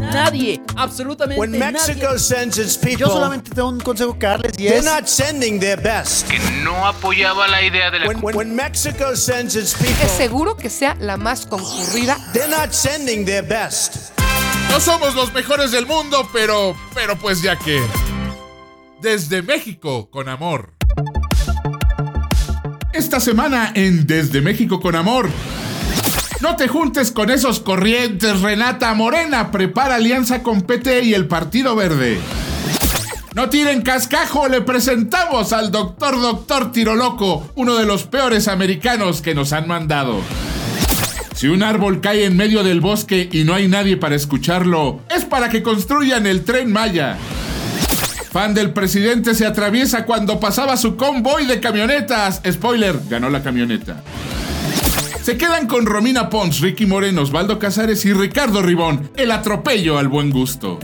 Nadie, absolutamente When Mexico nadie. sends its people, Yo solamente tengo un consejo que darles y they're es not sending their best. que no apoyaba la idea de la When, when, when Mexico sends its people, Es seguro que sea la más concurrida. they're not sending their best. No somos los mejores del mundo, pero, pero pues ya que. Desde México con amor. Esta semana en Desde México con amor. No te juntes con esos corrientes, Renata Morena prepara alianza con PT y el Partido Verde. No tiren cascajo, le presentamos al doctor Doctor Tiroloco, uno de los peores americanos que nos han mandado. Si un árbol cae en medio del bosque y no hay nadie para escucharlo, es para que construyan el tren Maya. Fan del presidente se atraviesa cuando pasaba su convoy de camionetas. Spoiler, ganó la camioneta. Se quedan con Romina Pons, Ricky Moreno, Osvaldo Casares y Ricardo Ribón. El atropello al buen gusto.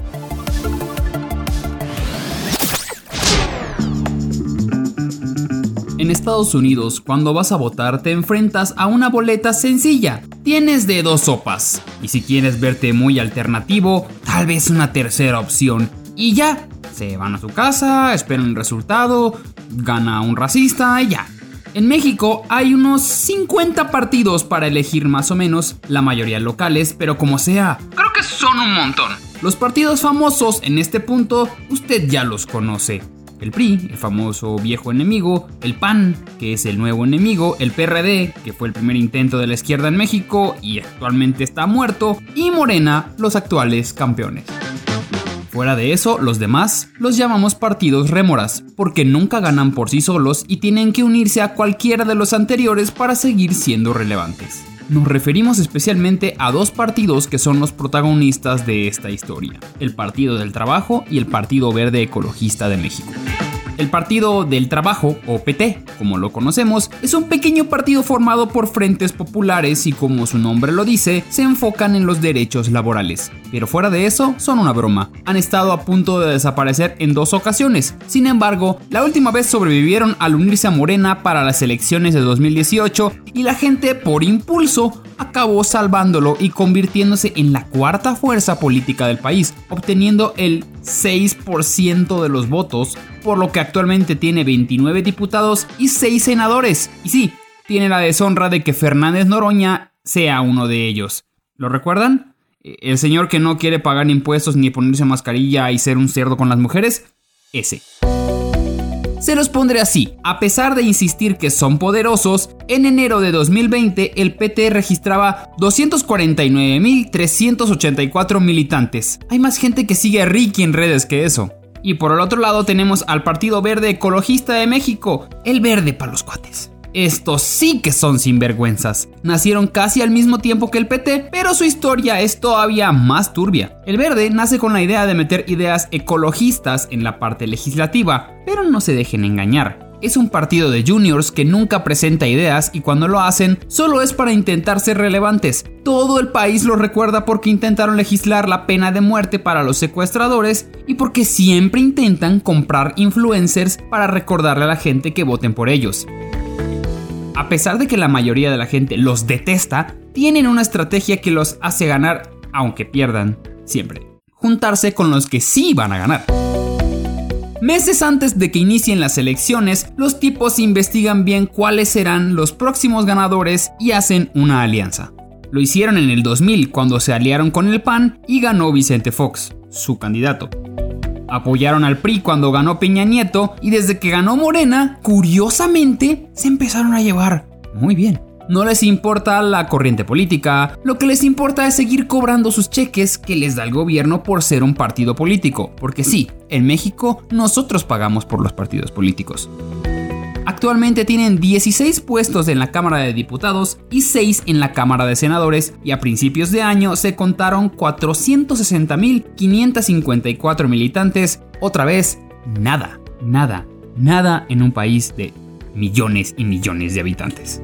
En Estados Unidos, cuando vas a votar, te enfrentas a una boleta sencilla. Tienes de dos sopas. Y si quieres verte muy alternativo, tal vez una tercera opción. Y ya, se van a su casa, esperan el resultado, gana un racista y ya. En México hay unos 50 partidos para elegir más o menos, la mayoría locales, pero como sea, creo que son un montón. Los partidos famosos en este punto, usted ya los conoce. El PRI, el famoso viejo enemigo, el PAN, que es el nuevo enemigo, el PRD, que fue el primer intento de la izquierda en México y actualmente está muerto, y Morena, los actuales campeones. Fuera de eso, los demás los llamamos partidos rémoras, porque nunca ganan por sí solos y tienen que unirse a cualquiera de los anteriores para seguir siendo relevantes. Nos referimos especialmente a dos partidos que son los protagonistas de esta historia, el Partido del Trabajo y el Partido Verde Ecologista de México. El Partido del Trabajo, o PT, como lo conocemos, es un pequeño partido formado por frentes populares y como su nombre lo dice, se enfocan en los derechos laborales. Pero fuera de eso, son una broma. Han estado a punto de desaparecer en dos ocasiones. Sin embargo, la última vez sobrevivieron al unirse a Morena para las elecciones de 2018 y la gente, por impulso, acabó salvándolo y convirtiéndose en la cuarta fuerza política del país, obteniendo el 6% de los votos, por lo que actualmente tiene 29 diputados y 6 senadores. Y sí, tiene la deshonra de que Fernández Noroña sea uno de ellos. ¿Lo recuerdan? El señor que no quiere pagar impuestos ni ponerse mascarilla y ser un cerdo con las mujeres, ese. Se los pondré así, a pesar de insistir que son poderosos, en enero de 2020 el PT registraba 249.384 militantes. Hay más gente que sigue a Ricky en redes que eso. Y por el otro lado tenemos al Partido Verde Ecologista de México, el verde para los cuates. Estos sí que son sinvergüenzas. Nacieron casi al mismo tiempo que el PT, pero su historia es todavía más turbia. El verde nace con la idea de meter ideas ecologistas en la parte legislativa, pero no se dejen engañar. Es un partido de juniors que nunca presenta ideas y cuando lo hacen solo es para intentar ser relevantes. Todo el país lo recuerda porque intentaron legislar la pena de muerte para los secuestradores y porque siempre intentan comprar influencers para recordarle a la gente que voten por ellos. A pesar de que la mayoría de la gente los detesta, tienen una estrategia que los hace ganar, aunque pierdan, siempre. Juntarse con los que sí van a ganar. Meses antes de que inicien las elecciones, los tipos investigan bien cuáles serán los próximos ganadores y hacen una alianza. Lo hicieron en el 2000 cuando se aliaron con el PAN y ganó Vicente Fox, su candidato. Apoyaron al PRI cuando ganó Peña Nieto y desde que ganó Morena, curiosamente, se empezaron a llevar muy bien. No les importa la corriente política, lo que les importa es seguir cobrando sus cheques que les da el gobierno por ser un partido político, porque sí, en México nosotros pagamos por los partidos políticos. Actualmente tienen 16 puestos en la Cámara de Diputados y 6 en la Cámara de Senadores y a principios de año se contaron 460.554 militantes. Otra vez, nada, nada, nada en un país de millones y millones de habitantes.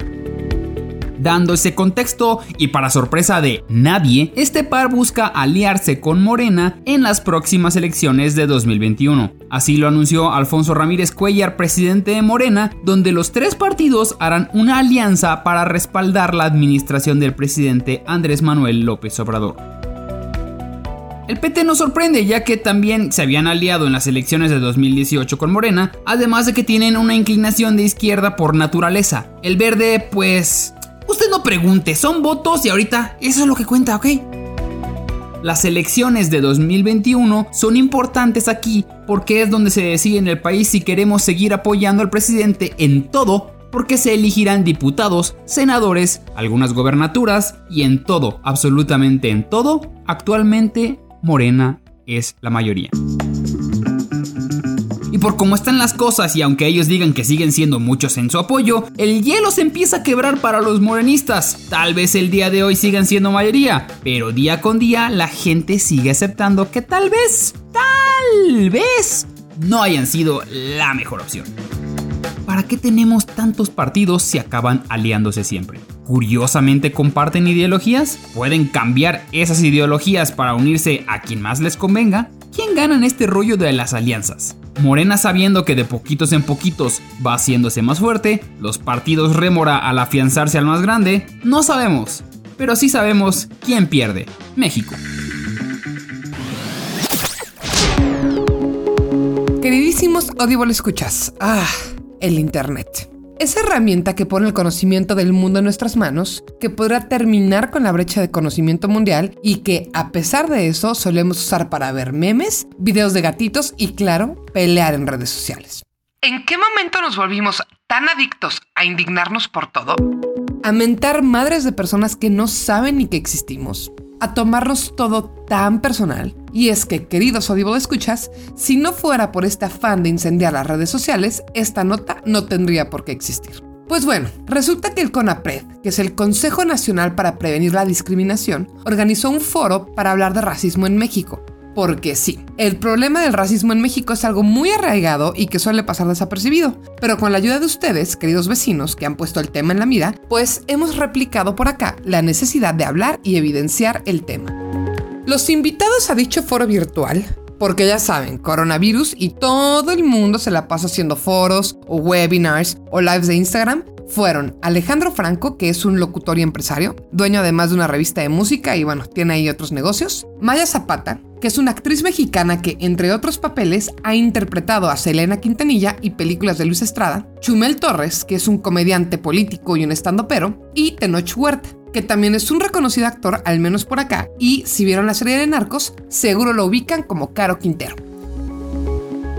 Dando ese contexto y para sorpresa de nadie, este par busca aliarse con Morena en las próximas elecciones de 2021. Así lo anunció Alfonso Ramírez Cuellar, presidente de Morena, donde los tres partidos harán una alianza para respaldar la administración del presidente Andrés Manuel López Obrador. El PT no sorprende ya que también se habían aliado en las elecciones de 2018 con Morena, además de que tienen una inclinación de izquierda por naturaleza. El verde, pues... Usted no pregunte, son votos y ahorita eso es lo que cuenta, ¿ok? Las elecciones de 2021 son importantes aquí porque es donde se decide en el país si queremos seguir apoyando al presidente en todo porque se elegirán diputados, senadores, algunas gobernaturas y en todo, absolutamente en todo, actualmente Morena es la mayoría. Y por cómo están las cosas y aunque ellos digan que siguen siendo muchos en su apoyo, el hielo se empieza a quebrar para los morenistas. Tal vez el día de hoy sigan siendo mayoría, pero día con día la gente sigue aceptando que tal vez, tal vez, no hayan sido la mejor opción. ¿Para qué tenemos tantos partidos si acaban aliándose siempre? Curiosamente comparten ideologías, pueden cambiar esas ideologías para unirse a quien más les convenga. ¿Quién gana en este rollo de las alianzas? Morena sabiendo que de poquitos en poquitos va haciéndose más fuerte, los partidos rémora al afianzarse al más grande, no sabemos, pero sí sabemos quién pierde, México. Queridísimos Audible escuchas. Ah, el Internet. Esa herramienta que pone el conocimiento del mundo en nuestras manos, que podrá terminar con la brecha de conocimiento mundial y que, a pesar de eso, solemos usar para ver memes, videos de gatitos y, claro, pelear en redes sociales. ¿En qué momento nos volvimos tan adictos a indignarnos por todo? A mentar madres de personas que no saben ni que existimos a tomarnos todo tan personal. Y es que, queridos Audible escuchas, si no fuera por este afán de incendiar las redes sociales, esta nota no tendría por qué existir. Pues bueno, resulta que el CONAPRED, que es el Consejo Nacional para Prevenir la Discriminación, organizó un foro para hablar de racismo en México, porque sí, el problema del racismo en México es algo muy arraigado y que suele pasar desapercibido. Pero con la ayuda de ustedes, queridos vecinos, que han puesto el tema en la mira, pues hemos replicado por acá la necesidad de hablar y evidenciar el tema. Los invitados a dicho foro virtual porque ya saben, coronavirus y todo el mundo se la pasa haciendo foros o webinars o lives de Instagram fueron Alejandro Franco, que es un locutor y empresario, dueño además de una revista de música y bueno, tiene ahí otros negocios. Maya Zapata, que es una actriz mexicana que, entre otros papeles, ha interpretado a Selena Quintanilla y películas de Luis Estrada. Chumel Torres, que es un comediante político y un estandopero. Y Tenoch Huerta, que también es un reconocido actor, al menos por acá, y si vieron la serie de Narcos, seguro lo ubican como Caro Quintero.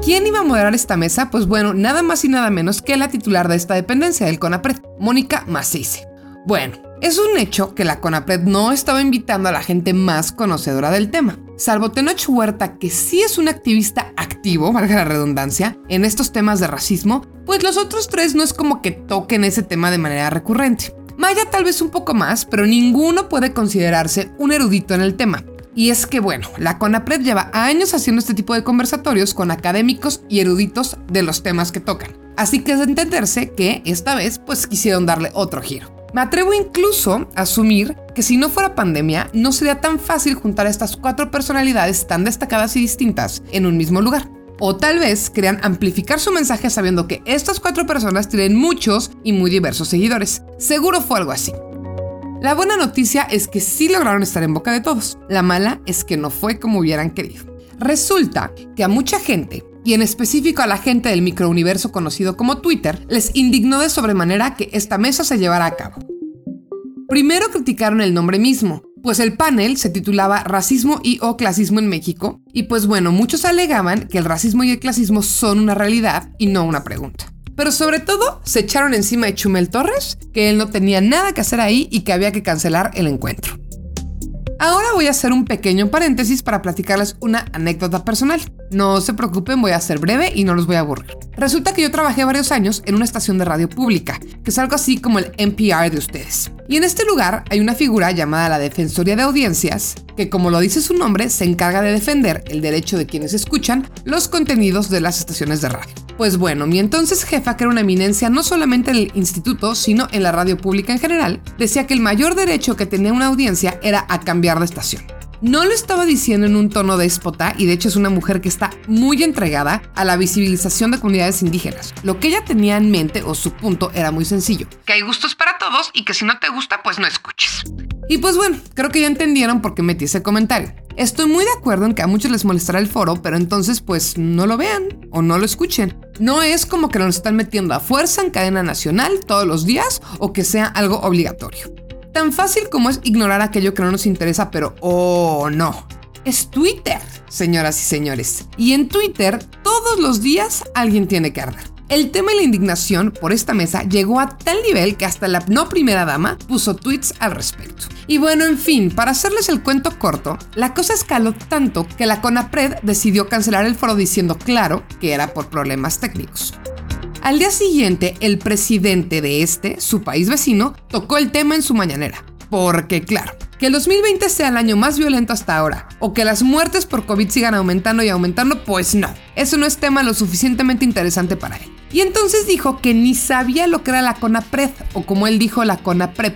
¿Quién iba a moderar esta mesa? Pues bueno, nada más y nada menos que la titular de esta dependencia del CONAPRED, Mónica Macice. Bueno, es un hecho que la CONAPRED no estaba invitando a la gente más conocedora del tema. Salvo Tenoch Huerta, que sí es un activista activo, valga la redundancia, en estos temas de racismo, pues los otros tres no es como que toquen ese tema de manera recurrente. Maya tal vez un poco más, pero ninguno puede considerarse un erudito en el tema. Y es que, bueno, la CONAPRED lleva años haciendo este tipo de conversatorios con académicos y eruditos de los temas que tocan. Así que es de entenderse que esta vez pues quisieron darle otro giro. Me atrevo incluso a asumir que si no fuera pandemia, no sería tan fácil juntar a estas cuatro personalidades tan destacadas y distintas en un mismo lugar. O tal vez querían amplificar su mensaje sabiendo que estas cuatro personas tienen muchos y muy diversos seguidores. Seguro fue algo así. La buena noticia es que sí lograron estar en boca de todos. La mala es que no fue como hubieran querido. Resulta que a mucha gente, y en específico a la gente del microuniverso conocido como Twitter, les indignó de sobremanera que esta mesa se llevara a cabo. Primero criticaron el nombre mismo, pues el panel se titulaba Racismo y o Clasismo en México, y pues bueno, muchos alegaban que el racismo y el clasismo son una realidad y no una pregunta. Pero sobre todo, se echaron encima de Chumel Torres, que él no tenía nada que hacer ahí y que había que cancelar el encuentro. Ahora voy a hacer un pequeño paréntesis para platicarles una anécdota personal. No se preocupen, voy a ser breve y no los voy a aburrir. Resulta que yo trabajé varios años en una estación de radio pública, que es algo así como el NPR de ustedes. Y en este lugar hay una figura llamada la Defensoría de Audiencias, que como lo dice su nombre, se encarga de defender el derecho de quienes escuchan los contenidos de las estaciones de radio. Pues bueno, mi entonces jefa, que era una eminencia no solamente en el instituto, sino en la radio pública en general, decía que el mayor derecho que tenía una audiencia era a cambiar de estación. No lo estaba diciendo en un tono déspota y de hecho es una mujer que está muy entregada a la visibilización de comunidades indígenas. Lo que ella tenía en mente o su punto era muy sencillo. Que hay gustos para todos y que si no te gusta pues no escuches. Y pues bueno, creo que ya entendieron por qué metí ese comentario. Estoy muy de acuerdo en que a muchos les molestará el foro, pero entonces pues no lo vean o no lo escuchen. No es como que nos están metiendo a fuerza en cadena nacional todos los días o que sea algo obligatorio. Tan fácil como es ignorar aquello que no nos interesa, pero oh no. Es Twitter, señoras y señores. Y en Twitter todos los días alguien tiene que arder. El tema y la indignación por esta mesa llegó a tal nivel que hasta la no primera dama puso tweets al respecto. Y bueno, en fin, para hacerles el cuento corto, la cosa escaló tanto que la CONAPRED decidió cancelar el foro diciendo claro que era por problemas técnicos. Al día siguiente, el presidente de este, su país vecino, tocó el tema en su mañanera. Porque claro, que el 2020 sea el año más violento hasta ahora, o que las muertes por COVID sigan aumentando y aumentando, pues no. Eso no es tema lo suficientemente interesante para él. Y entonces dijo que ni sabía lo que era la CONAPRED, o como él dijo, la CONAPREP,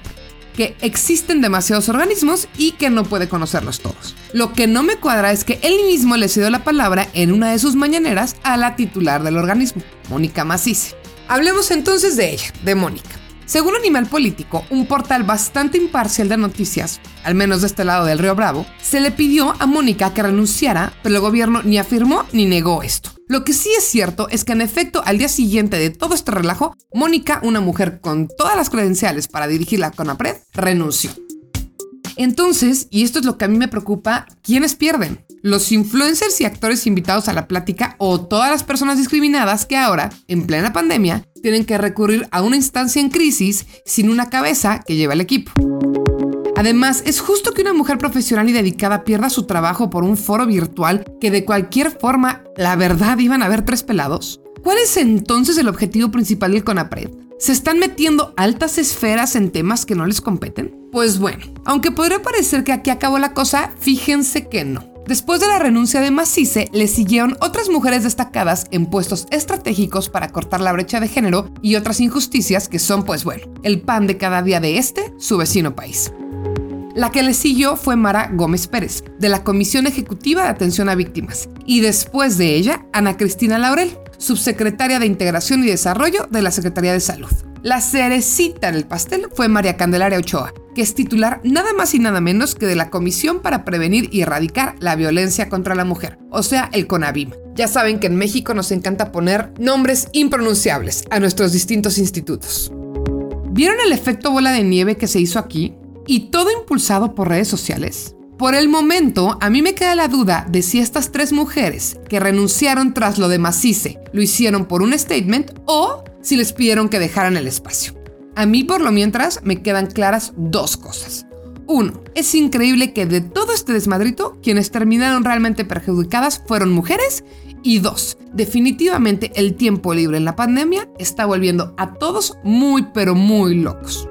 que existen demasiados organismos y que no puede conocerlos todos. Lo que no me cuadra es que él mismo le cedió la palabra en una de sus mañaneras a la titular del organismo, Mónica Macice. Hablemos entonces de ella, de Mónica. Según Animal Político, un portal bastante imparcial de noticias, al menos de este lado del río Bravo, se le pidió a Mónica que renunciara, pero el gobierno ni afirmó ni negó esto. Lo que sí es cierto es que en efecto al día siguiente de todo este relajo, Mónica, una mujer con todas las credenciales para dirigir la CONAPRED, renunció. Entonces, y esto es lo que a mí me preocupa, ¿quiénes pierden? ¿Los influencers y actores invitados a la plática o todas las personas discriminadas que ahora, en plena pandemia, tienen que recurrir a una instancia en crisis sin una cabeza que lleva el equipo? Además, ¿es justo que una mujer profesional y dedicada pierda su trabajo por un foro virtual que de cualquier forma, la verdad, iban a haber tres pelados? ¿Cuál es entonces el objetivo principal del CONAPRED? ¿Se están metiendo altas esferas en temas que no les competen? Pues bueno, aunque podría parecer que aquí acabó la cosa, fíjense que no. Después de la renuncia de Macice, le siguieron otras mujeres destacadas en puestos estratégicos para cortar la brecha de género y otras injusticias que son, pues bueno, el pan de cada día de este, su vecino país. La que le siguió fue Mara Gómez Pérez, de la Comisión Ejecutiva de Atención a Víctimas, y después de ella, Ana Cristina Laurel, subsecretaria de Integración y Desarrollo de la Secretaría de Salud. La cerecita en el pastel fue María Candelaria Ochoa, que es titular nada más y nada menos que de la Comisión para Prevenir y Erradicar la Violencia contra la Mujer, o sea, el CONAVIM. Ya saben que en México nos encanta poner nombres impronunciables a nuestros distintos institutos. ¿Vieron el efecto bola de nieve que se hizo aquí? Y todo impulsado por redes sociales. Por el momento, a mí me queda la duda de si estas tres mujeres que renunciaron tras lo de Macice lo hicieron por un statement o si les pidieron que dejaran el espacio. A mí, por lo mientras, me quedan claras dos cosas. Uno, es increíble que de todo este desmadrito, quienes terminaron realmente perjudicadas fueron mujeres. Y dos, definitivamente el tiempo libre en la pandemia está volviendo a todos muy pero muy locos.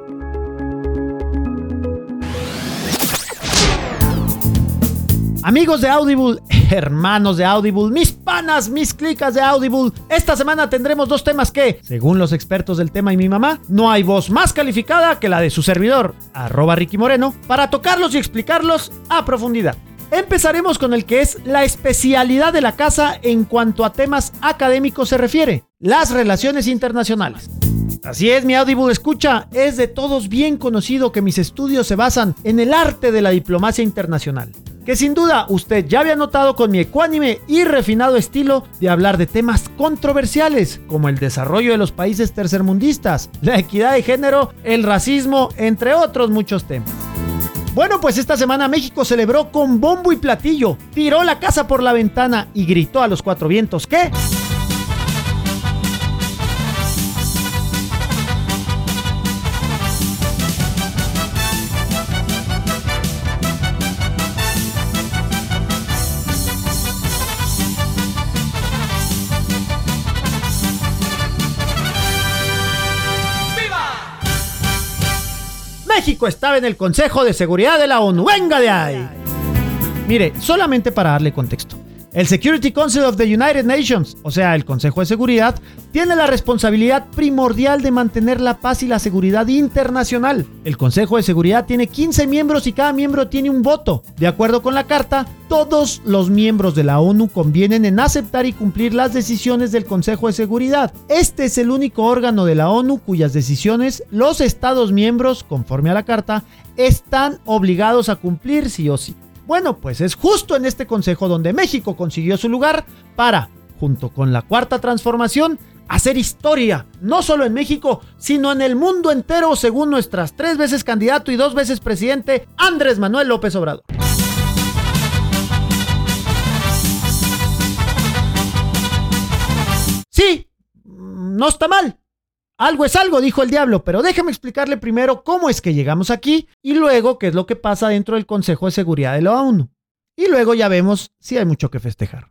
Amigos de Audible, hermanos de Audible, mis panas, mis clicas de Audible, esta semana tendremos dos temas que, según los expertos del tema y mi mamá, no hay voz más calificada que la de su servidor, arroba Ricky Moreno, para tocarlos y explicarlos a profundidad. Empezaremos con el que es la especialidad de la casa en cuanto a temas académicos se refiere, las relaciones internacionales. Así es, mi Audible escucha, es de todos bien conocido que mis estudios se basan en el arte de la diplomacia internacional que sin duda usted ya había notado con mi ecuánime y refinado estilo de hablar de temas controversiales como el desarrollo de los países tercermundistas, la equidad de género, el racismo, entre otros muchos temas. Bueno, pues esta semana México celebró con bombo y platillo, tiró la casa por la ventana y gritó a los cuatro vientos que... México estaba en el Consejo de Seguridad de la ONU. ¡Venga de ahí! Mire, solamente para darle contexto. El Security Council of the United Nations, o sea, el Consejo de Seguridad, tiene la responsabilidad primordial de mantener la paz y la seguridad internacional. El Consejo de Seguridad tiene 15 miembros y cada miembro tiene un voto. De acuerdo con la Carta, todos los miembros de la ONU convienen en aceptar y cumplir las decisiones del Consejo de Seguridad. Este es el único órgano de la ONU cuyas decisiones los Estados miembros, conforme a la Carta, están obligados a cumplir sí o sí. Bueno, pues es justo en este consejo donde México consiguió su lugar para, junto con la cuarta transformación, hacer historia, no solo en México, sino en el mundo entero, según nuestras tres veces candidato y dos veces presidente, Andrés Manuel López Obrador. Sí, no está mal. Algo es algo, dijo el diablo, pero déjeme explicarle primero cómo es que llegamos aquí y luego qué es lo que pasa dentro del Consejo de Seguridad de la ONU. Y luego ya vemos si hay mucho que festejar.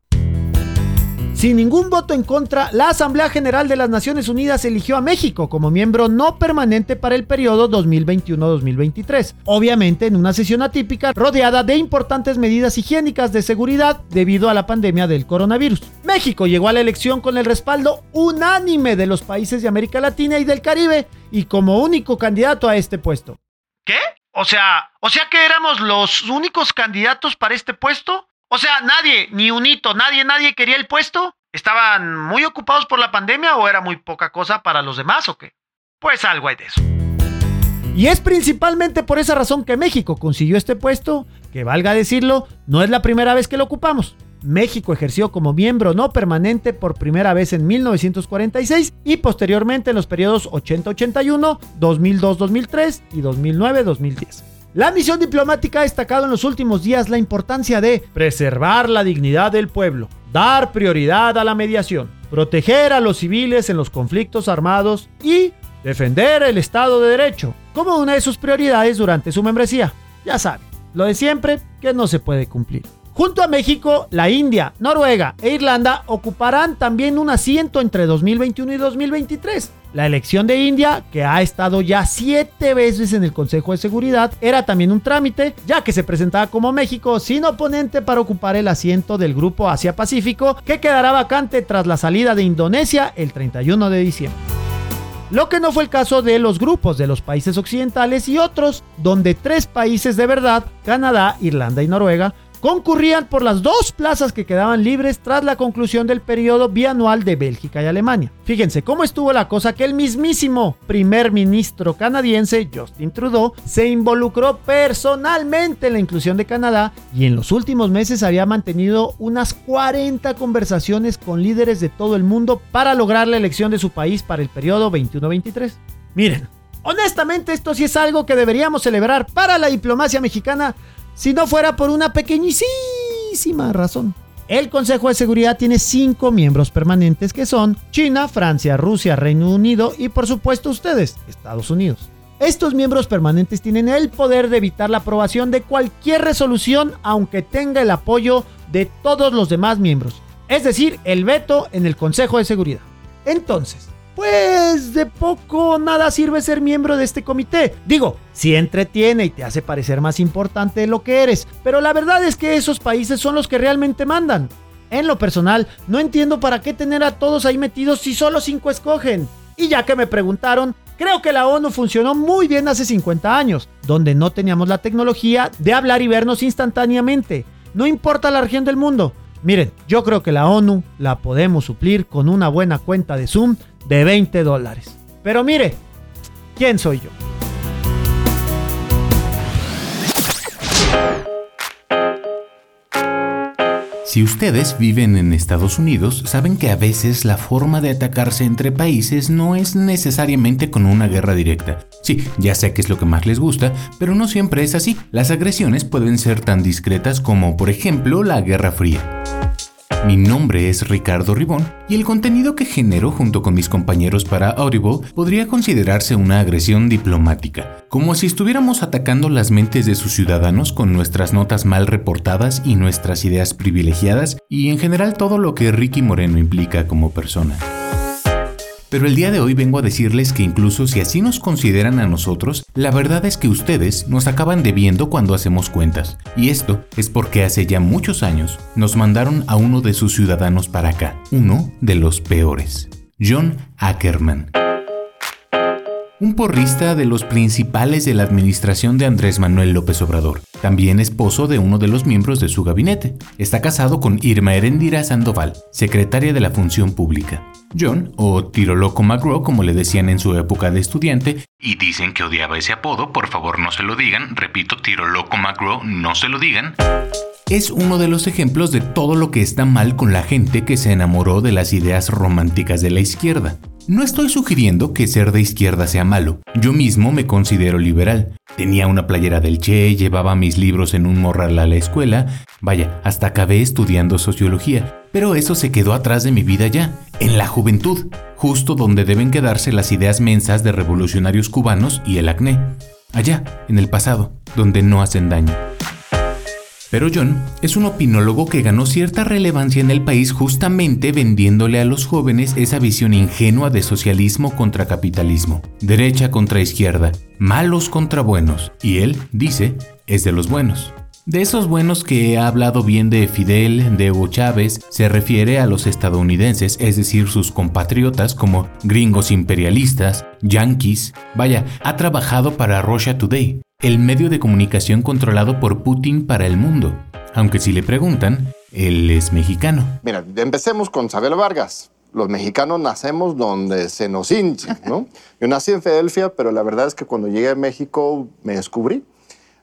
Sin ningún voto en contra, la Asamblea General de las Naciones Unidas eligió a México como miembro no permanente para el periodo 2021-2023, obviamente en una sesión atípica rodeada de importantes medidas higiénicas de seguridad debido a la pandemia del coronavirus. México llegó a la elección con el respaldo unánime de los países de América Latina y del Caribe y como único candidato a este puesto. ¿Qué? O sea, o sea que éramos los únicos candidatos para este puesto? O sea, nadie, ni un hito, nadie, nadie quería el puesto. ¿Estaban muy ocupados por la pandemia o era muy poca cosa para los demás o qué? Pues algo hay de eso. Y es principalmente por esa razón que México consiguió este puesto, que valga decirlo, no es la primera vez que lo ocupamos. México ejerció como miembro no permanente por primera vez en 1946 y posteriormente en los periodos 80-81, 2002-2003 y 2009-2010. La misión diplomática ha destacado en los últimos días la importancia de preservar la dignidad del pueblo, dar prioridad a la mediación, proteger a los civiles en los conflictos armados y defender el Estado de Derecho como una de sus prioridades durante su membresía. Ya saben, lo de siempre que no se puede cumplir. Junto a México, la India, Noruega e Irlanda ocuparán también un asiento entre 2021 y 2023. La elección de India, que ha estado ya siete veces en el Consejo de Seguridad, era también un trámite, ya que se presentaba como México sin oponente para ocupar el asiento del Grupo Asia-Pacífico, que quedará vacante tras la salida de Indonesia el 31 de diciembre. Lo que no fue el caso de los grupos de los países occidentales y otros, donde tres países de verdad, Canadá, Irlanda y Noruega, concurrían por las dos plazas que quedaban libres tras la conclusión del periodo bianual de Bélgica y Alemania. Fíjense cómo estuvo la cosa que el mismísimo primer ministro canadiense, Justin Trudeau, se involucró personalmente en la inclusión de Canadá y en los últimos meses había mantenido unas 40 conversaciones con líderes de todo el mundo para lograr la elección de su país para el periodo 21-23. Miren, honestamente esto sí es algo que deberíamos celebrar para la diplomacia mexicana si no fuera por una pequeñísima razón. El Consejo de Seguridad tiene cinco miembros permanentes que son China, Francia, Rusia, Reino Unido y por supuesto ustedes, Estados Unidos. Estos miembros permanentes tienen el poder de evitar la aprobación de cualquier resolución aunque tenga el apoyo de todos los demás miembros, es decir, el veto en el Consejo de Seguridad. Entonces, pues de poco nada sirve ser miembro de este comité. Digo, si entretiene y te hace parecer más importante de lo que eres, pero la verdad es que esos países son los que realmente mandan. En lo personal, no entiendo para qué tener a todos ahí metidos si solo cinco escogen. Y ya que me preguntaron, creo que la ONU funcionó muy bien hace 50 años, donde no teníamos la tecnología de hablar y vernos instantáneamente. No importa la región del mundo. Miren, yo creo que la ONU la podemos suplir con una buena cuenta de Zoom de 20 dólares. Pero mire, ¿quién soy yo? Si ustedes viven en Estados Unidos, saben que a veces la forma de atacarse entre países no es necesariamente con una guerra directa. Sí, ya sé que es lo que más les gusta, pero no siempre es así. Las agresiones pueden ser tan discretas como, por ejemplo, la Guerra Fría. Mi nombre es Ricardo Ribón y el contenido que genero junto con mis compañeros para Audible podría considerarse una agresión diplomática, como si estuviéramos atacando las mentes de sus ciudadanos con nuestras notas mal reportadas y nuestras ideas privilegiadas y en general todo lo que Ricky Moreno implica como persona. Pero el día de hoy vengo a decirles que incluso si así nos consideran a nosotros, la verdad es que ustedes nos acaban debiendo cuando hacemos cuentas. Y esto es porque hace ya muchos años nos mandaron a uno de sus ciudadanos para acá, uno de los peores, John Ackerman un porrista de los principales de la administración de Andrés Manuel López Obrador, también esposo de uno de los miembros de su gabinete. Está casado con Irma Erendira Sandoval, secretaria de la Función Pública. John, o Tiro Loco McGraw como le decían en su época de estudiante, y dicen que odiaba ese apodo, por favor no se lo digan, repito, Tiro Loco McGraw, no se lo digan es uno de los ejemplos de todo lo que está mal con la gente que se enamoró de las ideas románticas de la izquierda. No estoy sugiriendo que ser de izquierda sea malo. Yo mismo me considero liberal. Tenía una playera del Che, llevaba mis libros en un morral a la escuela, vaya, hasta acabé estudiando sociología. Pero eso se quedó atrás de mi vida ya, en la juventud, justo donde deben quedarse las ideas mensas de revolucionarios cubanos y el acné. Allá, en el pasado, donde no hacen daño. Pero John es un opinólogo que ganó cierta relevancia en el país justamente vendiéndole a los jóvenes esa visión ingenua de socialismo contra capitalismo, derecha contra izquierda, malos contra buenos, y él, dice, es de los buenos. De esos buenos que ha hablado bien de Fidel, de Hugo Chávez, se refiere a los estadounidenses, es decir, sus compatriotas como gringos imperialistas, yanquis. Vaya, ha trabajado para Russia Today, el medio de comunicación controlado por Putin para el mundo. Aunque si le preguntan, él es mexicano. Mira, empecemos con Isabel Vargas. Los mexicanos nacemos donde se nos hinche, ¿no? Yo nací en Filadelfia, pero la verdad es que cuando llegué a México me descubrí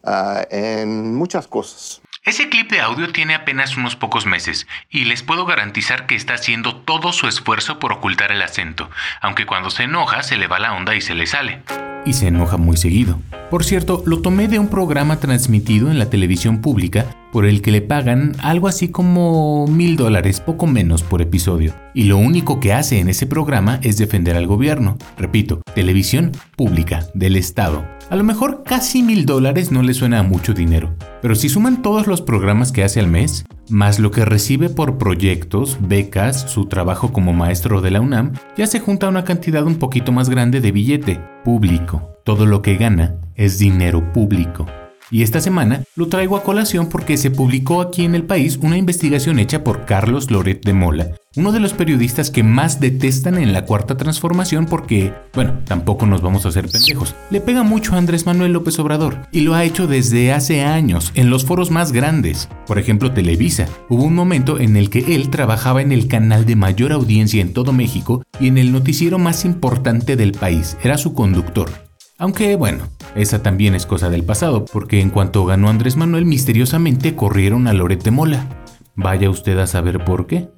uh, en muchas cosas. Ese clip de audio tiene apenas unos pocos meses y les puedo garantizar que está haciendo todo su esfuerzo por ocultar el acento, aunque cuando se enoja se le va la onda y se le sale y se enoja muy seguido. Por cierto, lo tomé de un programa transmitido en la televisión pública por el que le pagan algo así como mil dólares, poco menos por episodio. Y lo único que hace en ese programa es defender al gobierno. Repito, televisión pública, del Estado. A lo mejor casi mil dólares no le suena a mucho dinero, pero si suman todos los programas que hace al mes, más lo que recibe por proyectos, becas, su trabajo como maestro de la UNAM, ya se junta una cantidad un poquito más grande de billete público. Todo lo que gana es dinero público. Y esta semana lo traigo a colación porque se publicó aquí en el país una investigación hecha por Carlos Loret de Mola, uno de los periodistas que más detestan en la cuarta transformación porque, bueno, tampoco nos vamos a hacer pendejos. Le pega mucho a Andrés Manuel López Obrador y lo ha hecho desde hace años en los foros más grandes. Por ejemplo, Televisa. Hubo un momento en el que él trabajaba en el canal de mayor audiencia en todo México y en el noticiero más importante del país. Era su conductor. Aunque bueno, esa también es cosa del pasado, porque en cuanto ganó Andrés Manuel misteriosamente corrieron a Loret Mola. Vaya usted a saber por qué.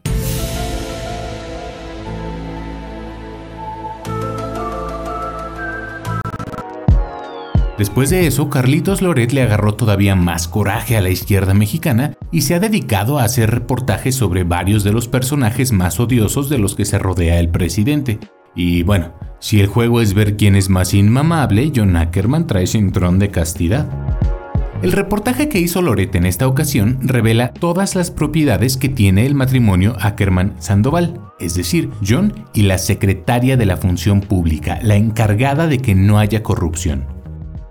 Después de eso, Carlitos Loret le agarró todavía más coraje a la izquierda mexicana y se ha dedicado a hacer reportajes sobre varios de los personajes más odiosos de los que se rodea el presidente. Y bueno, si el juego es ver quién es más inmamable, John Ackerman trae cinturón de castidad. El reportaje que hizo Loret en esta ocasión revela todas las propiedades que tiene el matrimonio Ackerman-Sandoval, es decir, John y la secretaria de la función pública, la encargada de que no haya corrupción.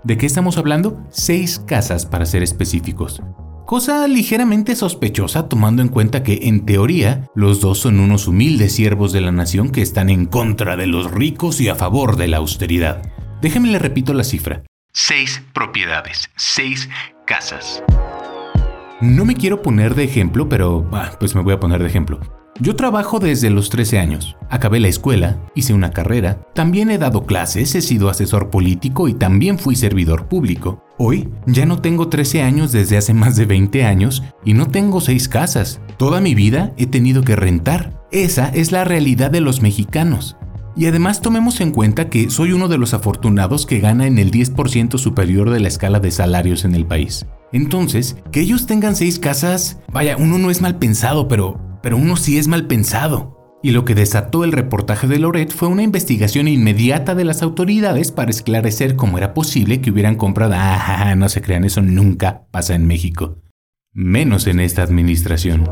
¿De qué estamos hablando? Seis casas para ser específicos cosa ligeramente sospechosa tomando en cuenta que, en teoría, los dos son unos humildes siervos de la nación que están en contra de los ricos y a favor de la austeridad. Déjeme le repito la cifra. Seis propiedades, seis casas. No me quiero poner de ejemplo, pero ah, pues me voy a poner de ejemplo. Yo trabajo desde los 13 años. Acabé la escuela, hice una carrera, también he dado clases, he sido asesor político y también fui servidor público. Hoy ya no tengo 13 años desde hace más de 20 años y no tengo 6 casas. Toda mi vida he tenido que rentar. Esa es la realidad de los mexicanos. Y además tomemos en cuenta que soy uno de los afortunados que gana en el 10% superior de la escala de salarios en el país. Entonces, que ellos tengan 6 casas, vaya, uno no es mal pensado, pero pero uno sí es mal pensado. Y lo que desató el reportaje de Loret fue una investigación inmediata de las autoridades para esclarecer cómo era posible que hubieran comprado... Ah, no se crean, eso nunca pasa en México. Menos en esta administración.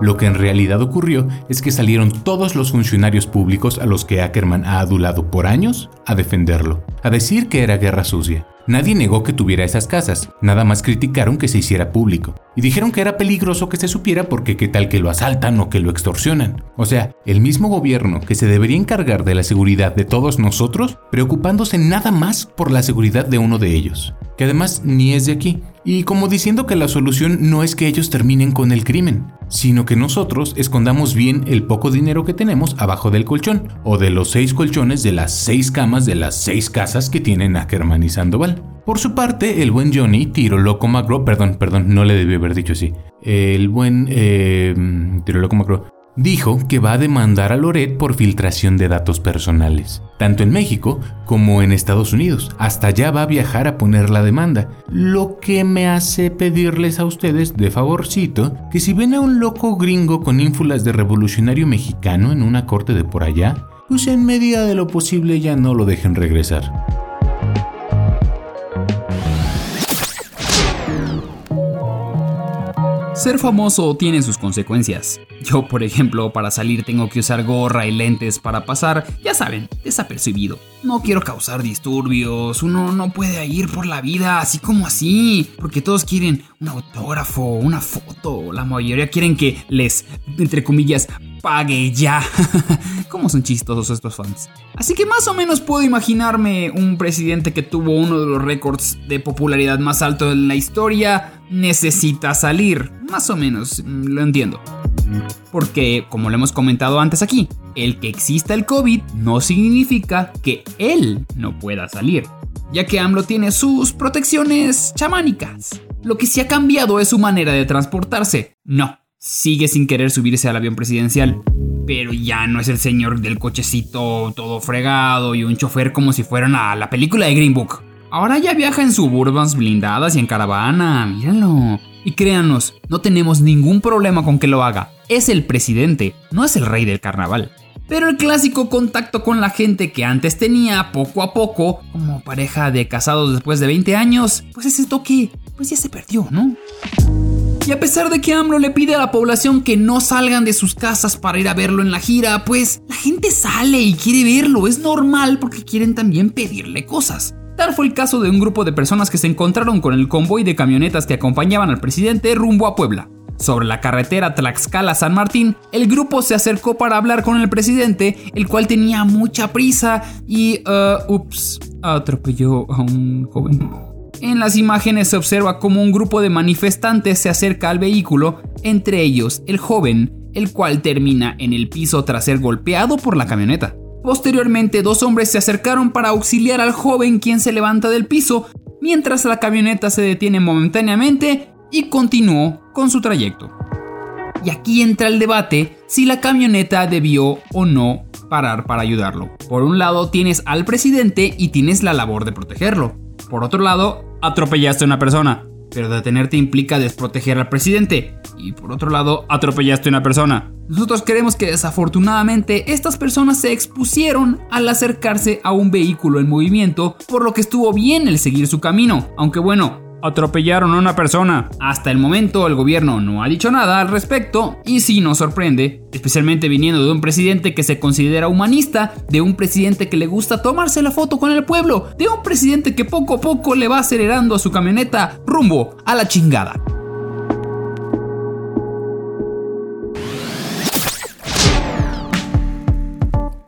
Lo que en realidad ocurrió es que salieron todos los funcionarios públicos a los que Ackerman ha adulado por años a defenderlo, a decir que era guerra sucia. Nadie negó que tuviera esas casas, nada más criticaron que se hiciera público. Y dijeron que era peligroso que se supiera porque qué tal que lo asaltan o que lo extorsionan. O sea, el mismo gobierno que se debería encargar de la seguridad de todos nosotros, preocupándose nada más por la seguridad de uno de ellos, que además ni es de aquí. Y como diciendo que la solución no es que ellos terminen con el crimen, sino que nosotros escondamos bien el poco dinero que tenemos abajo del colchón, o de los seis colchones de las seis camas de las seis casas que tienen Ackerman y Sandoval. Por su parte, el buen Johnny, Tiro Loco Macro, perdón, perdón, no le debí haber dicho así. El buen eh, Tiro Loco Macro dijo que va a demandar a Loret por filtración de datos personales, tanto en México como en Estados Unidos. Hasta allá va a viajar a poner la demanda, lo que me hace pedirles a ustedes de favorcito que si ven a un loco gringo con ínfulas de revolucionario mexicano en una corte de por allá, pues en medida de lo posible ya no lo dejen regresar. Ser famoso tiene sus consecuencias. Yo, por ejemplo, para salir tengo que usar gorra y lentes para pasar, ya saben, desapercibido. No quiero causar disturbios, uno no puede ir por la vida así como así, porque todos quieren un autógrafo, una foto, la mayoría quieren que les, entre comillas, pague ya. ¿Cómo son chistosos estos fans? Así que más o menos puedo imaginarme un presidente que tuvo uno de los récords de popularidad más alto en la historia necesita salir. Más o menos, mm, lo entiendo. Porque, como lo hemos comentado antes aquí, el que exista el COVID no significa que él no pueda salir, ya que AMLO tiene sus protecciones chamánicas. Lo que sí ha cambiado es su manera de transportarse. No, sigue sin querer subirse al avión presidencial, pero ya no es el señor del cochecito todo fregado y un chofer como si fueran a la película de Green Book. Ahora ya viaja en suburbans blindadas y en caravana, míralo. Y créanos, no tenemos ningún problema con que lo haga. Es el presidente, no es el rey del carnaval. Pero el clásico contacto con la gente que antes tenía poco a poco, como pareja de casados después de 20 años, pues ese toque, pues ya se perdió, ¿no? Y a pesar de que AMLO le pide a la población que no salgan de sus casas para ir a verlo en la gira, pues la gente sale y quiere verlo, es normal porque quieren también pedirle cosas. Tal fue el caso de un grupo de personas que se encontraron con el convoy de camionetas que acompañaban al presidente rumbo a Puebla. Sobre la carretera Tlaxcala-San Martín, el grupo se acercó para hablar con el presidente, el cual tenía mucha prisa y, uh, ups, atropelló a un joven. En las imágenes se observa cómo un grupo de manifestantes se acerca al vehículo, entre ellos el joven, el cual termina en el piso tras ser golpeado por la camioneta. Posteriormente, dos hombres se acercaron para auxiliar al joven quien se levanta del piso, mientras la camioneta se detiene momentáneamente y continuó con su trayecto. Y aquí entra el debate si la camioneta debió o no parar para ayudarlo. Por un lado tienes al presidente y tienes la labor de protegerlo. Por otro lado, atropellaste a una persona pero detenerte implica desproteger al presidente. Y por otro lado, atropellaste a una persona. Nosotros creemos que desafortunadamente estas personas se expusieron al acercarse a un vehículo en movimiento, por lo que estuvo bien el seguir su camino. Aunque bueno, atropellaron a una persona. Hasta el momento el gobierno no ha dicho nada al respecto y sí nos sorprende, especialmente viniendo de un presidente que se considera humanista, de un presidente que le gusta tomarse la foto con el pueblo, de un presidente que poco a poco le va acelerando a su camioneta rumbo a la chingada.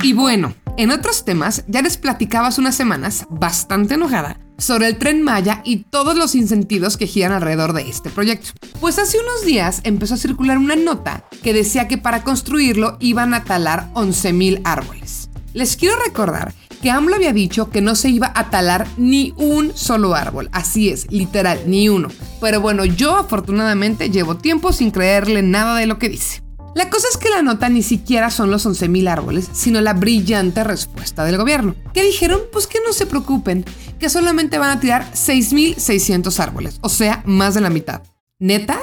Y bueno, en otros temas, ya les platicaba hace unas semanas, bastante enojada, sobre el tren Maya y todos los incentivos que giran alrededor de este proyecto. Pues hace unos días empezó a circular una nota que decía que para construirlo iban a talar 11.000 árboles. Les quiero recordar que AMLO había dicho que no se iba a talar ni un solo árbol. Así es, literal, ni uno. Pero bueno, yo afortunadamente llevo tiempo sin creerle nada de lo que dice. La cosa es que la nota ni siquiera son los 11.000 árboles, sino la brillante respuesta del gobierno. Que dijeron, pues que no se preocupen, que solamente van a tirar 6.600 árboles, o sea, más de la mitad. ¿Neta?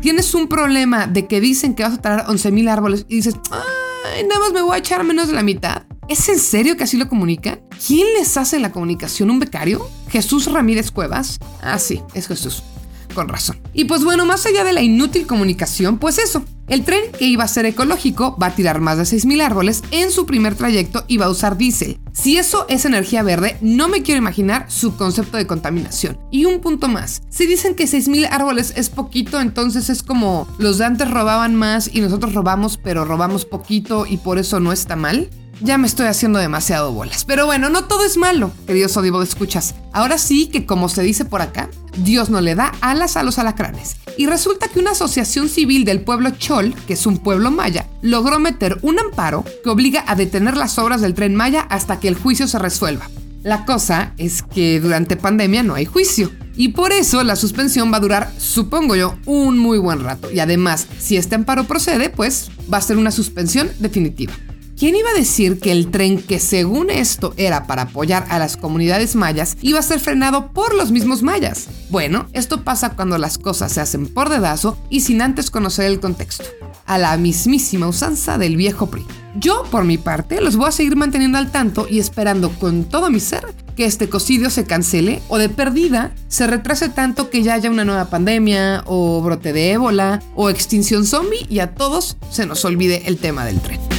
Tienes un problema de que dicen que vas a tirar 11.000 árboles y dices, ay, nada más me voy a echar menos de la mitad. ¿Es en serio que así lo comunican? ¿Quién les hace la comunicación? ¿Un becario? ¿Jesús Ramírez Cuevas? Ah, sí, es Jesús. Con razón. Y pues bueno, más allá de la inútil comunicación, pues eso. El tren que iba a ser ecológico va a tirar más de 6.000 árboles en su primer trayecto y va a usar diésel. Si eso es energía verde, no me quiero imaginar su concepto de contaminación. Y un punto más, si dicen que 6.000 árboles es poquito, entonces es como los de antes robaban más y nosotros robamos, pero robamos poquito y por eso no está mal. Ya me estoy haciendo demasiado bolas. Pero bueno, no todo es malo, queridos Audible escuchas. Ahora sí que, como se dice por acá, Dios no le da alas a los alacranes. Y resulta que una asociación civil del pueblo Chol, que es un pueblo maya, logró meter un amparo que obliga a detener las obras del tren Maya hasta que el juicio se resuelva. La cosa es que durante pandemia no hay juicio. Y por eso la suspensión va a durar, supongo yo, un muy buen rato. Y además, si este amparo procede, pues va a ser una suspensión definitiva. ¿Quién iba a decir que el tren que según esto era para apoyar a las comunidades mayas iba a ser frenado por los mismos mayas? Bueno, esto pasa cuando las cosas se hacen por dedazo y sin antes conocer el contexto. A la mismísima usanza del viejo PRI. Yo, por mi parte, los voy a seguir manteniendo al tanto y esperando con todo mi ser que este cocidio se cancele o de perdida se retrase tanto que ya haya una nueva pandemia o brote de ébola o extinción zombie y a todos se nos olvide el tema del tren.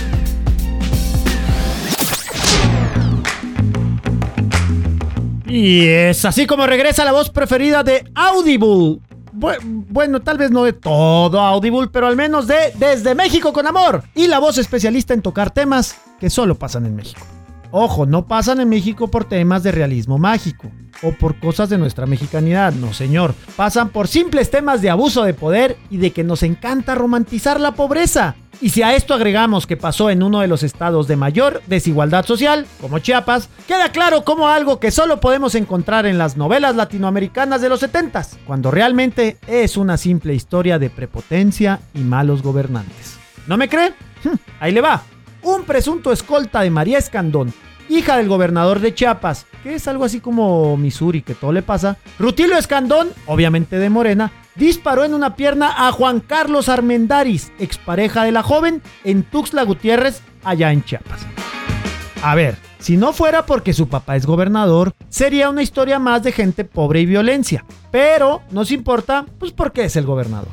Y es así como regresa la voz preferida de Audible. Bueno, tal vez no de todo Audible, pero al menos de Desde México con Amor. Y la voz especialista en tocar temas que solo pasan en México. Ojo, no pasan en México por temas de realismo mágico o por cosas de nuestra mexicanidad, no señor. Pasan por simples temas de abuso de poder y de que nos encanta romantizar la pobreza. Y si a esto agregamos que pasó en uno de los estados de mayor desigualdad social, como Chiapas, queda claro como algo que solo podemos encontrar en las novelas latinoamericanas de los 70 cuando realmente es una simple historia de prepotencia y malos gobernantes. ¿No me cree? Hm, ahí le va. Un presunto escolta de María Escandón, hija del gobernador de Chiapas, que es algo así como Missouri, que todo le pasa. Rutilio Escandón, obviamente de Morena, disparó en una pierna a Juan Carlos Armendaris, expareja de la joven, en Tuxtla Gutiérrez, allá en Chiapas. A ver, si no fuera porque su papá es gobernador, sería una historia más de gente pobre y violencia. Pero nos importa, pues porque es el gobernador.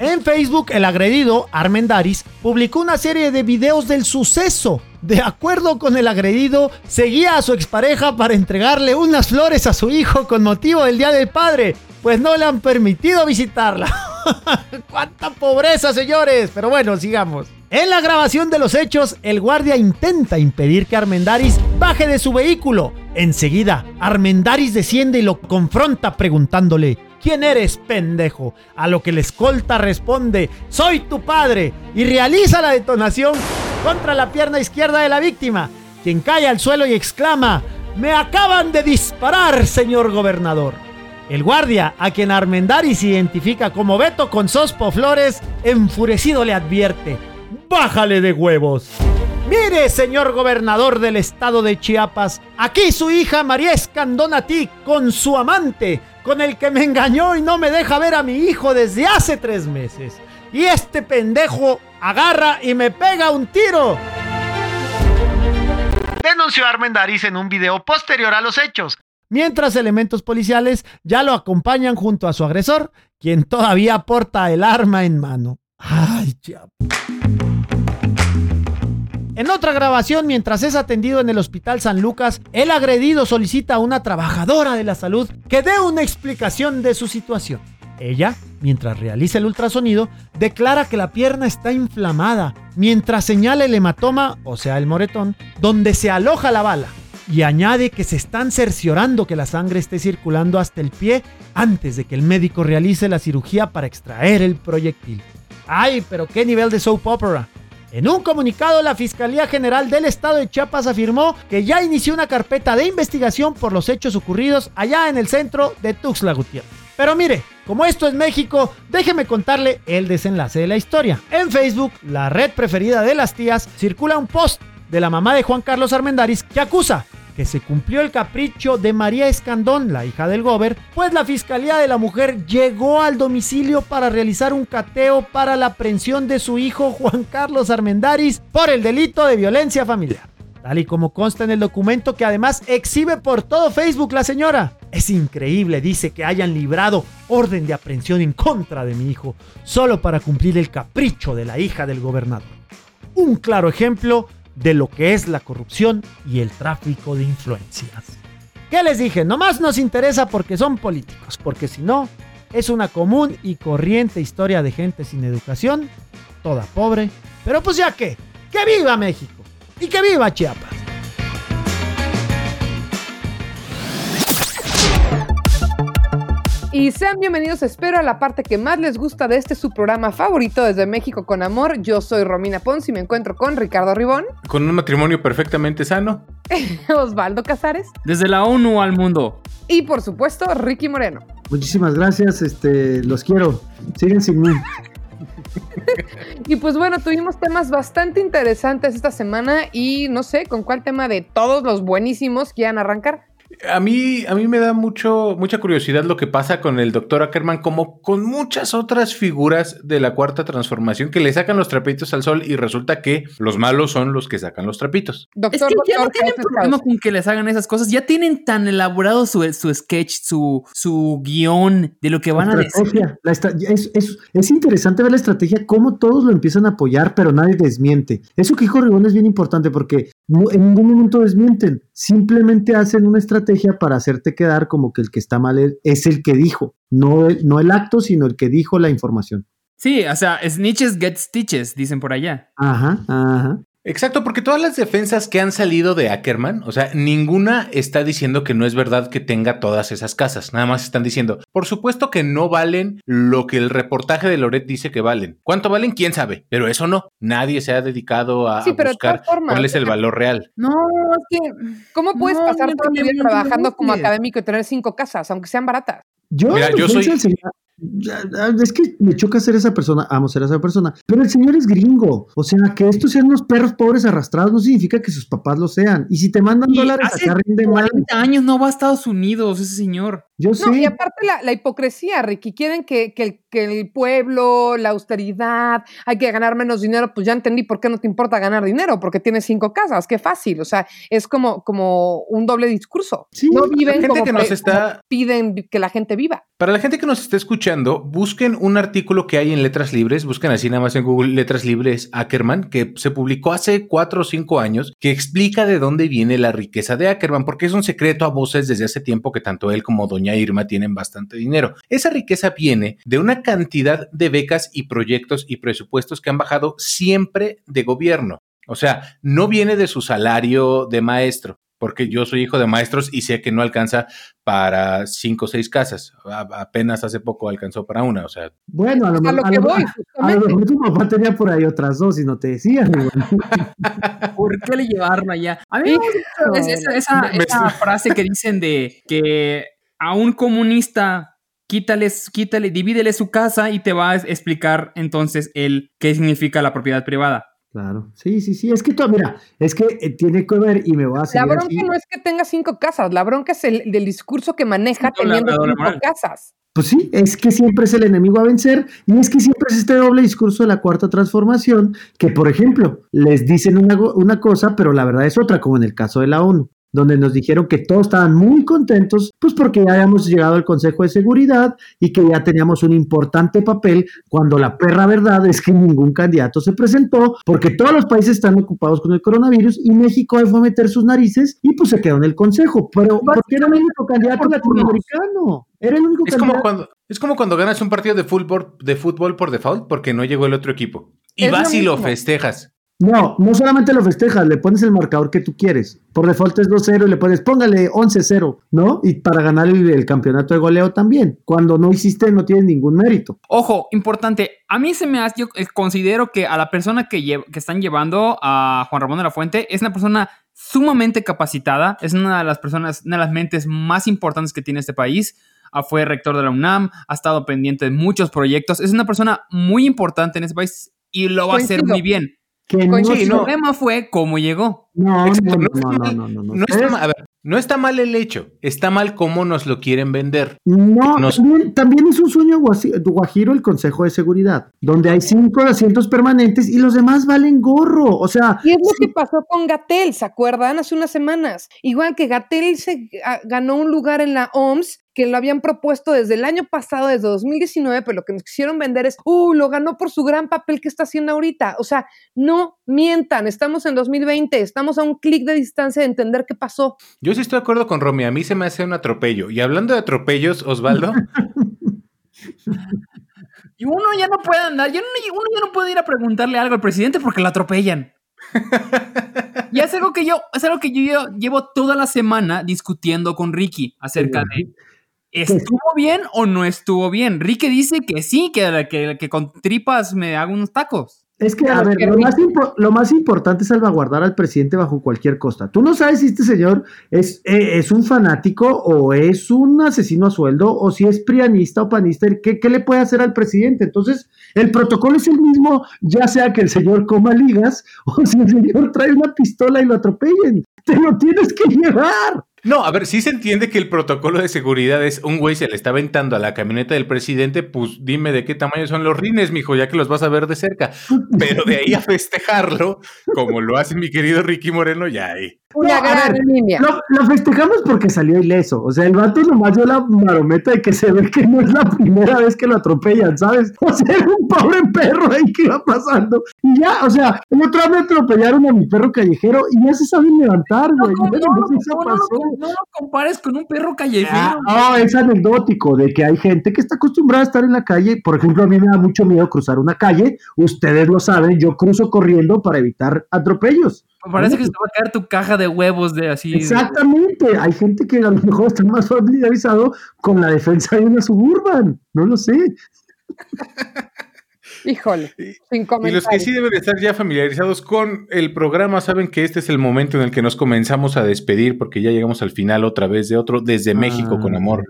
En Facebook, el agredido, Armendaris, publicó una serie de videos del suceso. De acuerdo con el agredido, seguía a su expareja para entregarle unas flores a su hijo con motivo del Día del Padre, pues no le han permitido visitarla. ¡Cuánta pobreza, señores! Pero bueno, sigamos. En la grabación de los hechos, el guardia intenta impedir que Armendaris baje de su vehículo. Enseguida, Armendaris desciende y lo confronta preguntándole, ¿Quién eres, pendejo? A lo que el escolta responde, soy tu padre, y realiza la detonación contra la pierna izquierda de la víctima, quien cae al suelo y exclama, me acaban de disparar, señor gobernador. El guardia, a quien Armendaris identifica como Beto con Sospo Flores, enfurecido le advierte, bájale de huevos. Mire, señor gobernador del estado de Chiapas, aquí su hija María Escandonati con su amante, con el que me engañó y no me deja ver a mi hijo desde hace tres meses. Y este pendejo agarra y me pega un tiro. Denunció Armendariz en un video posterior a los hechos, mientras elementos policiales ya lo acompañan junto a su agresor, quien todavía porta el arma en mano. Ay, Chiapas. En otra grabación, mientras es atendido en el Hospital San Lucas, el agredido solicita a una trabajadora de la salud que dé una explicación de su situación. Ella, mientras realiza el ultrasonido, declara que la pierna está inflamada, mientras señala el hematoma, o sea, el moretón, donde se aloja la bala. Y añade que se están cerciorando que la sangre esté circulando hasta el pie antes de que el médico realice la cirugía para extraer el proyectil. ¡Ay, pero qué nivel de soap opera! En un comunicado, la Fiscalía General del Estado de Chiapas afirmó que ya inició una carpeta de investigación por los hechos ocurridos allá en el centro de Tuxtla Gutiérrez. Pero mire, como esto es México, déjeme contarle el desenlace de la historia. En Facebook, la red preferida de las tías, circula un post de la mamá de Juan Carlos Armendaris que acusa que se cumplió el capricho de María Escandón, la hija del Gober, pues la Fiscalía de la Mujer llegó al domicilio para realizar un cateo para la aprehensión de su hijo Juan Carlos Armendaris por el delito de violencia familiar. Tal y como consta en el documento que además exhibe por todo Facebook la señora. Es increíble, dice, que hayan librado orden de aprehensión en contra de mi hijo, solo para cumplir el capricho de la hija del gobernador. Un claro ejemplo de lo que es la corrupción y el tráfico de influencias. ¿Qué les dije? Nomás nos interesa porque son políticos, porque si no, es una común y corriente historia de gente sin educación, toda pobre, pero pues ya que, que viva México y que viva Chiapas. Y sean bienvenidos, espero, a la parte que más les gusta de este su programa favorito desde México con Amor. Yo soy Romina Pons y me encuentro con Ricardo Ribón, Con un matrimonio perfectamente sano. Osvaldo Casares Desde la ONU al mundo. y, por supuesto, Ricky Moreno. Muchísimas gracias, este, los quiero. Siguen sin mí. Y pues bueno, tuvimos temas bastante interesantes esta semana y no sé con cuál tema de todos los buenísimos quieran arrancar. A mí, a mí me da mucho, mucha curiosidad lo que pasa con el doctor Ackerman, como con muchas otras figuras de la cuarta transformación que le sacan los trapitos al sol y resulta que los malos son los que sacan los trapitos. Es Doctor, que ya no tienen problema con que les hagan esas cosas. Ya tienen tan elaborado su, su sketch, su, su guion de lo que van a decir. Estrategia, la es, es- es interesante ver la estrategia, cómo todos lo empiezan a apoyar, pero nadie desmiente. Eso que dijo Ribón es bien importante porque no- en ningún momento desmienten. Simplemente hacen una estrategia para hacerte quedar como que el que está mal es, el que dijo. No el, no el acto, sino el que dijo la información. Sí, o sea, snitches get stitches, dicen por allá. Ajá, ajá. Exacto, porque todas las defensas que han salido de Ackerman, o sea, ninguna está diciendo que no es verdad que tenga todas esas casas. Nada más están diciendo, por supuesto que no valen lo que el reportaje de Loret dice que valen. ¿Cuánto valen? ¿Quién sabe? Pero eso no. Nadie se ha dedicado a, Sí, buscar cuál es el valor real. No, es que. ¿Cómo puedes No, pasar no toda tu vida tenemos trabajando como académico y tener cinco casas, aunque sean baratas? Yo, Mira, yo soy- es que me choca ser esa persona, amo ser esa persona, pero el señor es gringo, o sea, que estos sean unos perros pobres arrastrados no significa que sus papás lo sean, y si te mandan Y dólares hace acá rinde mal, 40 años no va a Estados Unidos ese señor. yo No, sé, y aparte la, la hipocresía, Ricky. Quieren que, que el, que el pueblo, la austeridad, hay que ganar menos dinero. Pues ya entendí por qué no te importa ganar dinero, porque tienes cinco casas. Qué fácil. O sea, es como, como un doble discurso. Sí, no viven gente como, que nos está- como piden que la gente viva. Para la gente que nos está escuchando, busquen un artículo que hay en Letras Libres, busquen así nada más en Google Letras Libres Ackerman, que se publicó hace cuatro o cinco años, que explica de dónde viene la riqueza de Ackerman, porque es un secreto a voces desde hace tiempo que tanto él como doña Irma tienen bastante dinero. Esa riqueza viene de una cantidad de becas y proyectos y presupuestos que han bajado siempre de gobierno. O sea, no viene de su salario de maestro, porque yo soy hijo de maestros y sé que no alcanza para cinco o seis casas. A- apenas hace poco alcanzó para una, o sea, bueno, a lo, A mejor- lo a que lo- voy, a lo mejor tu papá tenía por ahí otras dos y no te decía, güey. ¿Por qué le llevaron allá? A mí me es- esa, esa frase que dicen de que a un comunista quítales, quítale, divídele su casa y te va a explicar entonces el qué significa la propiedad privada. Claro, sí, sí, sí, es que tú, mira, es que eh, tiene que ver y me voy a La seguir bronca así. no es que tenga cinco casas. La bronca es el del discurso que maneja No, la- teniendo la cinco casas. Pues sí, es que siempre es el enemigo a vencer y es que siempre es este doble discurso de la cuarta transformación que, por ejemplo, les dicen una, go- una cosa, pero la verdad es otra, como en el caso de la ONU, donde nos dijeron que todos estaban muy contentos, pues porque ya habíamos llegado al Consejo de Seguridad y que ya teníamos un importante papel, cuando la perra verdad es que ningún candidato se presentó, porque todos los países están ocupados con el coronavirus y México fue a meter sus narices y pues se quedó en el Consejo, pero porque era el único candidato por latinoamericano, era el único es como candidato. cuando es como cuando ganas un partido de fútbol de fútbol por default porque no llegó el otro equipo. Y Es vas y lo festejas. No, no solamente lo festejas, le pones el marcador que tú quieres. Por default es 2-0 y le pones, póngale 11-0, ¿no? Y para ganar el, el campeonato de goleo también. Cuando no hiciste, no tienes ningún mérito. Ojo, importante. A mí se me hace, yo eh, considero que a la persona que, lle- que están llevando a Juan Ramón de la Fuente es una persona sumamente capacitada, es una de las personas, una de las mentes más importantes que tiene este país. Ah, fue rector de la UNAM, ha estado pendiente de muchos proyectos, es una persona muy importante en este país y lo va a hacer muy bien. Que no, Coincido. El Sí, no. fue cómo llegó. No, Exacto, no, no está no, no, mal. no, no, no. No está Es- mal, a ver, no está mal el hecho, está mal cómo nos lo quieren vender. No, Nos- también, también es un sueño guajiro el Consejo de Seguridad, donde hay cinco asientos permanentes y los demás valen gorro. O sea, Y es lo sí, que pasó con Gatel, ¿se acuerdan? Hace unas semanas. Igual que Gatel se ah, ganó un lugar en la OMS que lo habían propuesto desde el año pasado, desde 2019, pero lo que nos quisieron vender es, uh, lo ganó por su gran papel que está haciendo ahorita. O sea, no mientan, estamos en 2020, estamos a un clic de distancia de entender qué pasó. Yo sí estoy de acuerdo con Romy, a mí se me hace un atropello. Y hablando de atropellos, Osvaldo, Y uno ya no puede andar, ya no- uno ya no puede ir a preguntarle algo al presidente porque lo atropellan. y es algo que yo, es algo que yo llevo, llevo toda la semana discutiendo con Ricky acerca de ¿estuvo bien o no estuvo bien? Ricky dice que sí, que, que, que con tripas me hago unos tacos. Es que, a ver, lo más, lo más importante es salvaguardar al presidente bajo cualquier costa. Tú no sabes si este señor es, eh, es un fanático o es un asesino a sueldo o si es prianista o panista. ¿Qué, ¿Qué le puede hacer al presidente? Entonces, el protocolo es el mismo, ya sea que el señor coma ligas o si el señor trae una pistola y lo atropellen. Te lo tienes que llevar. No, a ver, sí se entiende que el protocolo de seguridad es un güey se le está aventando a la camioneta del presidente, pues dime de qué tamaño son los rines, mijo, ya que los vas a ver de cerca. Pero de ahí a festejarlo, como lo hace mi querido Ricky Moreno, ya ahí. Una No, gran ver, línea. Lo, lo festejamos porque salió ileso. O sea, el vato nomás dio la marometa de que se ve que no es la primera vez que lo atropellan, ¿sabes? O sea, era un pobre perro ahí que iba pasando. Y ya, o sea, el otro día me atropellaron a mi perro callejero y ya se saben levantar, No, güey. no, Ya no, no sé si eso no, no, pasó. no, no lo compares con un perro callejero. Ah, no, es anecdótico de que hay gente que está acostumbrada a estar en la calle. Por ejemplo, a mí me da mucho miedo cruzar una calle. Ustedes lo saben, yo cruzo corriendo para evitar atropellos. Parece que se te va a caer tu caja de huevos de así. Exactamente, hay gente que a lo mejor está más familiarizado con la defensa de una suburban, no lo sé. Híjole, sin Y los que sí deben de estar ya familiarizados con el programa saben que este es el momento en el que nos comenzamos a despedir porque ya llegamos al final otra vez de otro desde México con amor.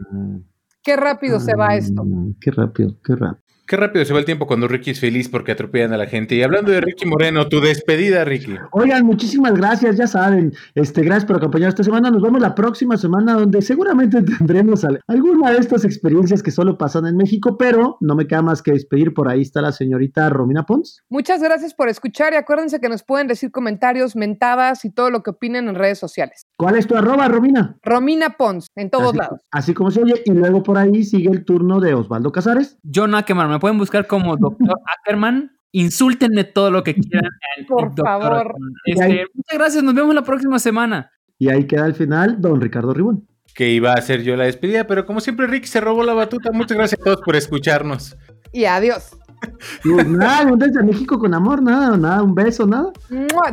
Qué rápido se va esto. Mm, Qué rápido, qué rápido. Qué rápido se va el tiempo cuando Ricky es feliz porque atropellan a la gente. Y hablando de Ricky Moreno, tu despedida, Ricky. Oigan, muchísimas gracias, ya saben, este, gracias por acompañarnos esta semana. Nos vemos la próxima semana donde seguramente tendremos al- alguna de estas experiencias que solo pasan en México, pero no me queda más que despedir. Por ahí está la señorita Romina Pons. Muchas gracias por escuchar y acuérdense que nos pueden decir comentarios, mentadas y todo lo que opinen en redes sociales. ¿Cuál es tu arroba, Romina? Romina Pons, en todos así, lados. Así como se oye, y luego por ahí sigue el turno de Osvaldo Casares. John Ackerman, me pueden buscar como Doctor Ackerman. Insúltenme todo lo que quieran. Por Dr. favor. Este, muchas gracias, nos vemos la próxima semana. Y ahí queda al final don Ricardo Ribón. Que iba a hacer yo la despedida, pero como siempre Ricky se robó la batuta. Muchas gracias a todos por escucharnos. Y adiós. Y nada, un desde México con amor, nada, nada, un beso, nada.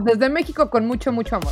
Desde México con mucho, mucho amor.